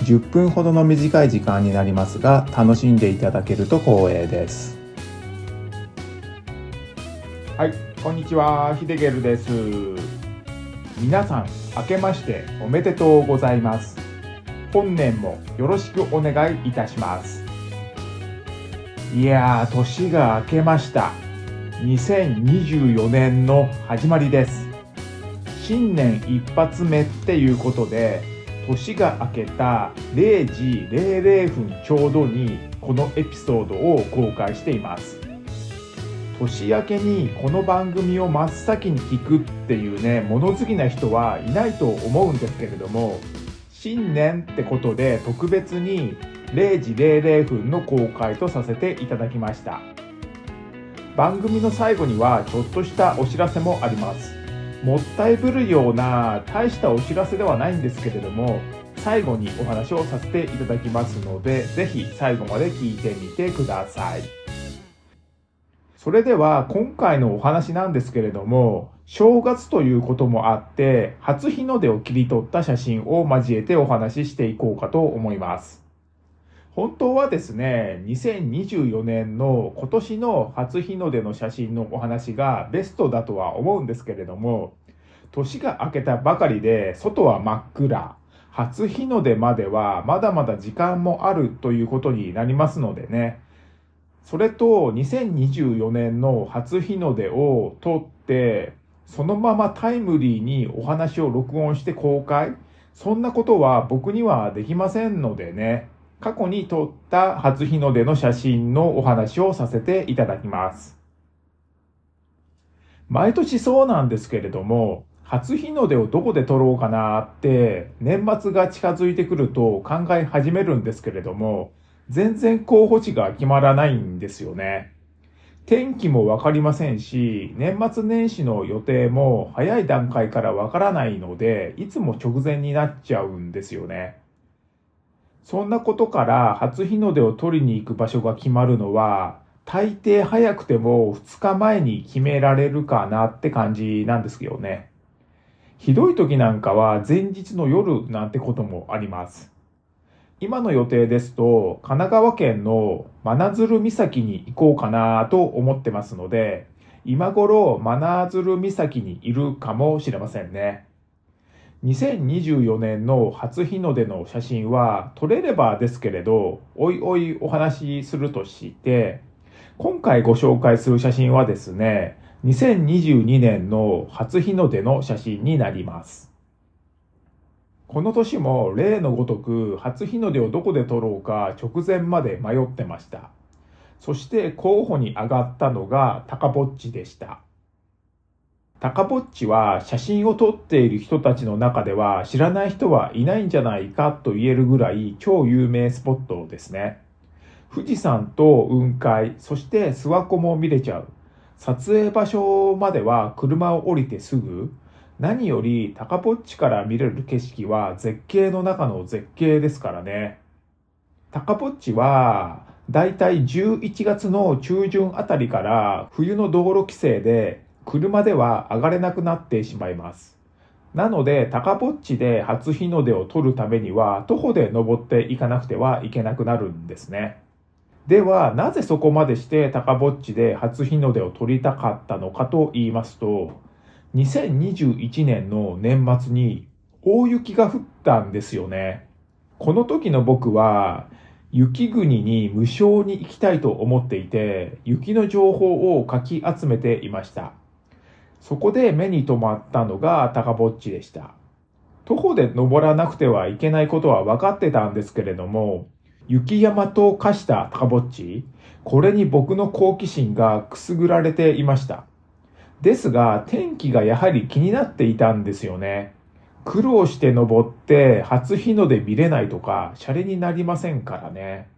10分ほどの短い時間になりますが楽しんでいただけると光栄です。はいこんにちはヒデゲルです。皆さん明けましておめでとうございます。本年もよろしくお願いいたします。いやー年が明けました。2024年の始まりです。新年一発目っていうことで年が明けた0時00分ちょうどにこのエピソードを公開しています。年明けにこの番組を真っ先に聞くっていうね物好きな人はいないと思うんですけれども新年ってことで特別に0時00分の公開とさせていただきました。番組の最後にはちょっとしたお知らせもあります。もったいぶるような大したお知らせではないんですけれども最後にお話をさせていただきますので是非最後まで聞いてみてください。それでは今回のお話なんですけれども正月ということもあって初日の出を切り取った写真を交えてお話ししていこうかと思います。本当はですね、2024年の今年の初日の出の写真のお話がベストだとは思うんですけれども、年が明けたばかりで外は真っ暗、初日の出まではまだまだ時間もあるということになりますのでね、それと2024年の初日の出を撮って、そのままタイムリーにお話を録音して公開、そんなことは僕にはできませんのでね、過去に撮った初日の出の写真のお話をさせていただきます。毎年そうなんですけれども、初日の出をどこで撮ろうかなって年末が近づいてくると考え始めるんですけれども、全然候補地が決まらないんですよね。天気もわかりませんし、年末年始の予定も早い段階からわからないので、いつも直前になっちゃうんですよね。そんなことから初日の出を取りに行く場所が決まるのは、大抵早くても2日前に決められるかなって感じなんですけどね。ひどい時なんかは前日の夜なんてこともあります。今の予定ですと、神奈川県の真鶴岬に行こうかなと思ってますので、今頃真鶴岬にいるかもしれませんね。2024年の初日の出の写真は撮れればですけれど、おいおいお話しするとして、今回ご紹介する写真はですね、2022年の初日の出の写真になります。この年も例のごとく初日の出をどこで撮ろうか直前まで迷ってました。そして候補に上がったのが高ぼっちでした。高ぼっちは写真を撮っている人たちの中では知らない人はいないんじゃないかと言えるぐらい超有名スポットですね。富士山と雲海、そして諏訪湖も見れちゃう。撮影場所までは車を降りてすぐ。何より高ぼっちから見れる景色は絶景の中の絶景ですからね。高ぼっちはだいたい11月の中旬あたりから冬の道路規制で車では上がれなくなってしまいます。なので、高ぼっちで初日の出を撮るためには、徒歩で登っていかなくてはいけなくなるんですね。では、なぜそこまでして高ぼっちで初日の出を撮りたかったのかと言いますと、2021年の年末に大雪が降ったんですよね。この時の僕は、雪国に無償に行きたいと思っていて、雪の情報をかき集めていました。そこで目に留まったのが高ぼっちでした。徒歩で登らなくてはいけないことは分かってたんですけれども、雪山と化した高ぼっち、これに僕の好奇心がくすぐられていました。ですが、天気がやはり気になっていたんですよね。苦労して登って初日の出見れないとか、シャレになりませんからね。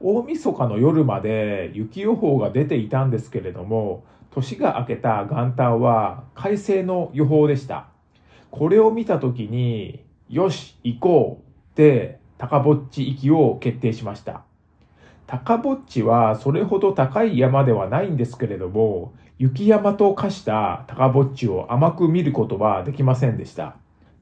大晦日の夜まで雪予報が出ていたんですけれども、年が明けた元旦は快晴の予報でした。これを見たときに、よし、行こうって高ぼっち行きを決定しました。高ぼっちはそれほど高い山ではないんですけれども、雪山と化した高ぼっちを甘く見ることはできませんでした。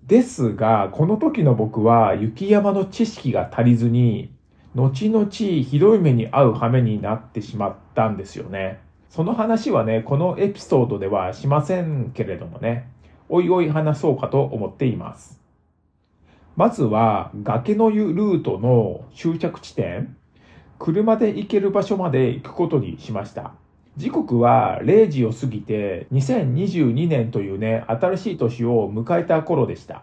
ですが、この時の僕は雪山の知識が足りずに、後々ひどい目に遭う羽目になってしまったんですよね。その話はね、このエピソードではしませんけれどもね、おいおい話そうかと思っています。まずは、崖の湯ルートの終着地点、車で行ける場所まで行くことにしました。時刻は0時を過ぎて2022年というね、新しい年を迎えた頃でした。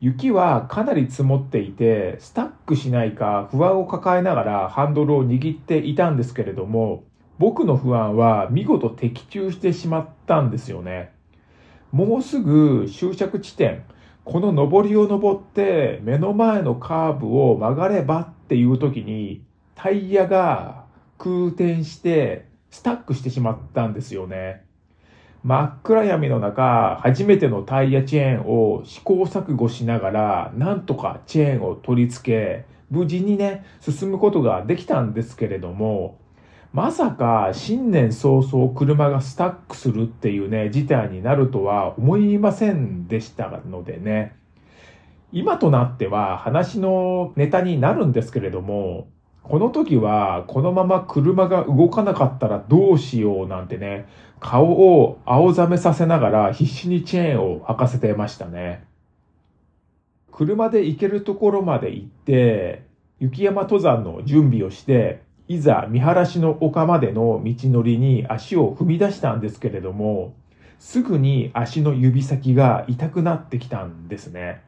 雪はかなり積もっていて、スタックしないか不安を抱えながらハンドルを握っていたんですけれども、僕の不安は見事的中してしまったんですよね。もうすぐ終着地点、この上りを登って目の前のカーブを曲がればっていう時にタイヤが空転してスタックしてしまったんですよね。真っ暗闇の中、初めてのタイヤチェーンを試行錯誤しながら、なんとかチェーンを取り付け、無事にね、進むことができたんですけれども、まさか新年早々車がスタックするっていうね、事態になるとは思いませんでしたのでね、今となっては話のネタになるんですけれども、この時は、このまま車が動かなかったらどうしようなんてね、顔を青ざめさせながら必死にチェーンを履かせてましたね。車で行けるところまで行って、雪山登山の準備をして、いざ見晴らしの丘までの道のりに足を踏み出したんですけれども、すぐに足の指先が痛くなってきたんですね。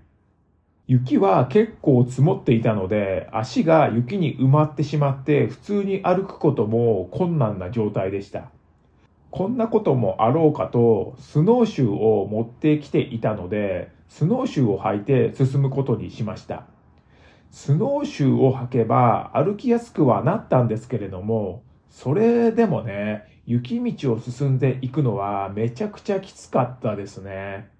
雪は結構積もっていたので、足が雪に埋まってしまって普通に歩くことも困難な状態でした。こんなこともあろうかと、スノーシューを持ってきていたので、スノーシューを履いて進むことにしました。スノーシューを履けば歩きやすくはなったんですけれども、それでもね、雪道を進んでいくのはめちゃくちゃきつかったですね。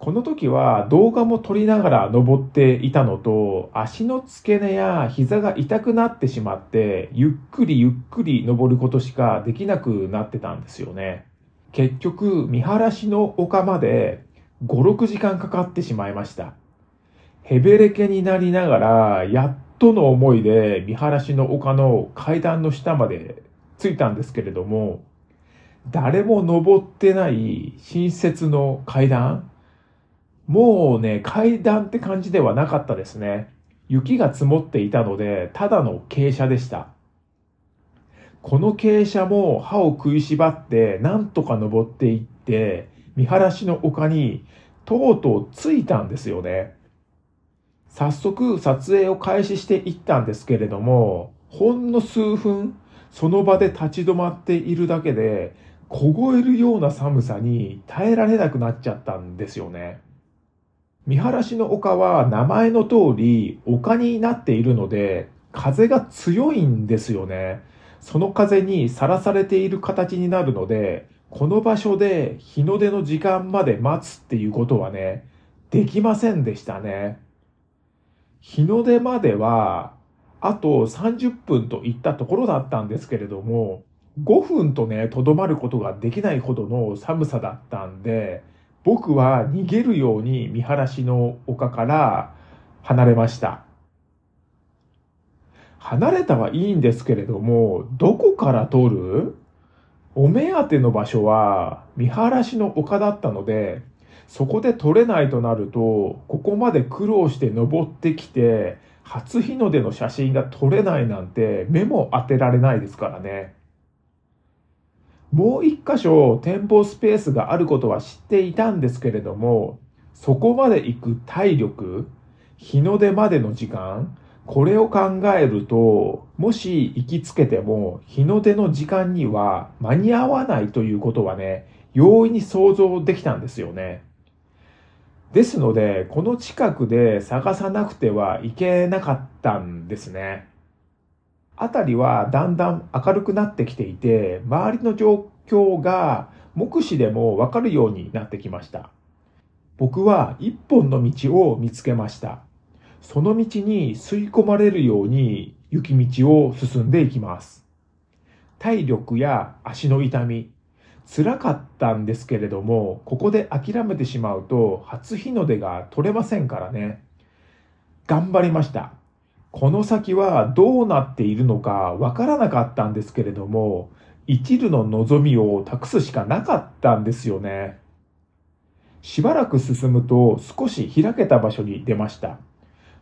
この時は動画も撮りながら登っていたのと、足の付け根や膝が痛くなってしまって、ゆっくりゆっくり登ることしかできなくなってたんですよね。結局、見晴らしの丘まで5、6時間かかってしまいました。ヘベレケになりながら、やっとの思いで見晴らしの丘の階段の下まで着いたんですけれども、誰も登ってない新設の階段もうね、階段って感じではなかったですね。雪が積もっていたので、ただの傾斜でした。この傾斜も歯を食いしばってなんとか登っていって、見晴らしの丘にとうとう着いたんですよね。早速撮影を開始していったんですけれども、ほんの数分その場で立ち止まっているだけで凍えるような寒さに耐えられなくなっちゃったんですよね。見晴らしの丘は名前の通り丘になっているので、風が強いんですよね。その風にさらされている形になるので、この場所で日の出の時間まで待つっていうことはね、できませんでしたね。日の出までは、あと30分といったところだったんですけれども、5分とね、とどまることができないほどの寒さだったんで、僕は逃げるように見晴らしの丘から離れました。離れたはいいんですけれども、どこから撮る？お目当ての場所は見晴らしの丘だったので、そこで撮れないとなると、ここまで苦労して登ってきて、初日の出の写真が撮れないなんて目も当てられないですからね。もう一箇所展望スペースがあることは知っていたんですけれども、そこまで行く体力、日の出までの時間、これを考えると、もし行きつけても日の出の時間には間に合わないということはね、容易に想像できたんですよね。ですので、この近くで探さなくてはいけなかったんですね。辺りはだんだん明るくなってきていて、周りの状況が目視でもわかるようになってきました。僕は一本の道を見つけました。その道に吸い込まれるように雪道を進んでいきます。体力や足の痛み、辛かったんですけれども、ここで諦めてしまうと初日の出が取れませんからね。頑張りました。この先はどうなっているのかわからなかったんですけれども、一縷の望みを託すしかなかったんですよね。しばらく進むと少し開けた場所に出ました。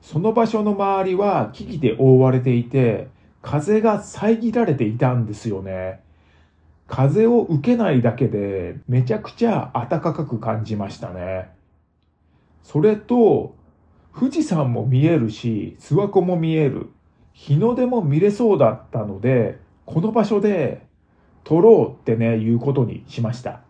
その場所の周りは木々で覆われていて、風が遮られていたんですよね。風を受けないだけでめちゃくちゃ暖かく感じましたね。それと、富士山も見えるし、諏訪湖も見える。日の出も見れそうだったので、この場所で撮ろうってね、いうことにしました。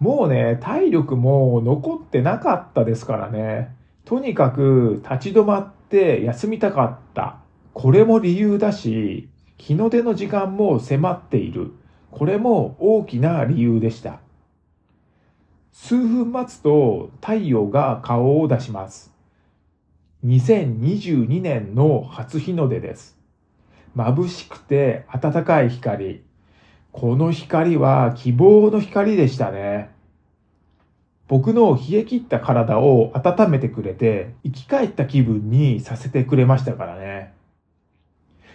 もうね、体力も残ってなかったですからね。とにかく立ち止まって休みたかった。これも理由だし、日の出の時間も迫っている。これも大きな理由でした。数分待つと太陽が顔を出します。2022年の初日の出です。眩しくて暖かい光。この光は希望の光でしたね。僕の冷え切った体を温めてくれて、生き返った気分にさせてくれましたからね。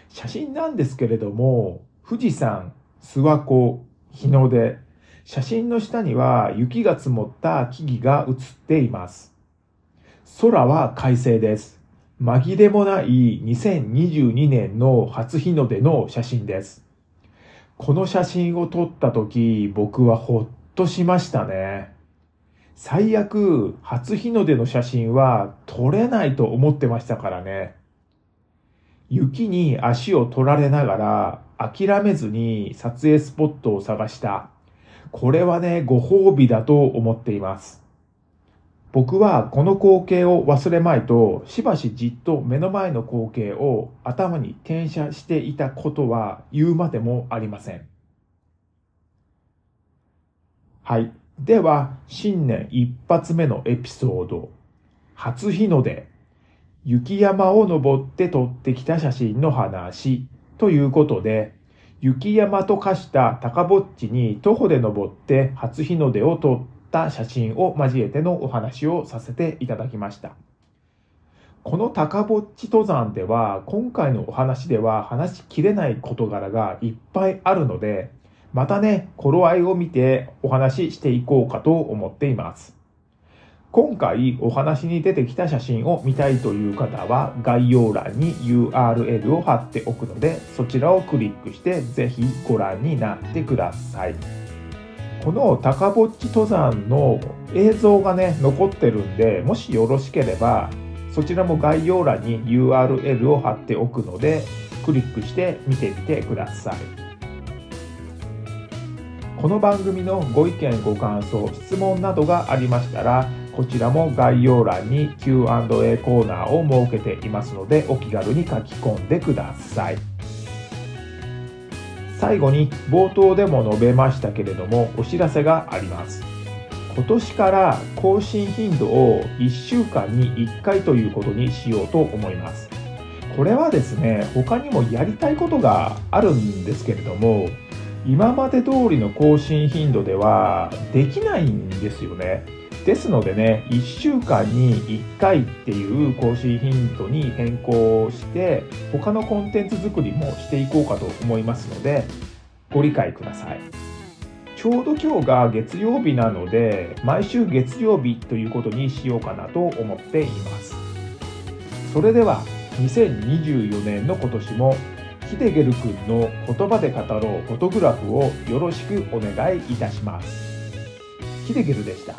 写真なんですけれども、富士山、諏訪湖、日の出、写真の下には雪が積もった木々が写っています。空は快晴です。紛れもない2022年の初日の出の写真です。この写真を撮った時、僕はほっとしましたね。最悪、初日の出の写真は撮れないと思ってましたからね。雪に足を取られながら諦めずに撮影スポットを探した。これはね、ご褒美だと思っています。僕はこの光景を忘れまいと、しばしじっと目の前の光景を頭に転写していたことは言うまでもありません。はい。では、新年一発目のエピソード。初日の出。雪山を登って撮ってきた写真の話。ということで、雪山と化した高ぼっちに徒歩で登って初日の出を撮ってた写真を交えてのお話をさせていただきました。この高ぼっち登山では今回のお話では話しきれない事柄がいっぱいあるのでまたね、頃合いを見てお話ししていこうかと思っています。今回お話に出てきた写真を見たいという方は概要欄に URL を貼っておくのでそちらをクリックしてぜひご覧になってください。この高ぼっち登山の映像がね残ってるんでもしよろしければそちらも概要欄に URL を貼っておくのでクリックして見てみてください。この番組のご意見ご感想質問などがありましたらこちらも概要欄に Q&A コーナーを設けていますのでお気軽に書き込んでください最後に冒頭でも述べましたけれどもお知らせがあります。今年から更新頻度を1週間に1回ということにしようと思います。これはですね他にもやりたいことがあるんですけれども今まで通りの更新頻度ではできないんですよね。ですのでね、1週間に1回っていう更新頻度に変更して、他のコンテンツ作りもしていこうかと思いますので、ご理解ください。ちょうど今日が月曜日なので、毎週月曜日ということにしようかなと思っています。それでは、2024年の今年も、ヒデゲル君の言葉で語ろうフォトグラフをよろしくお願いいたします。ヒデゲルでした。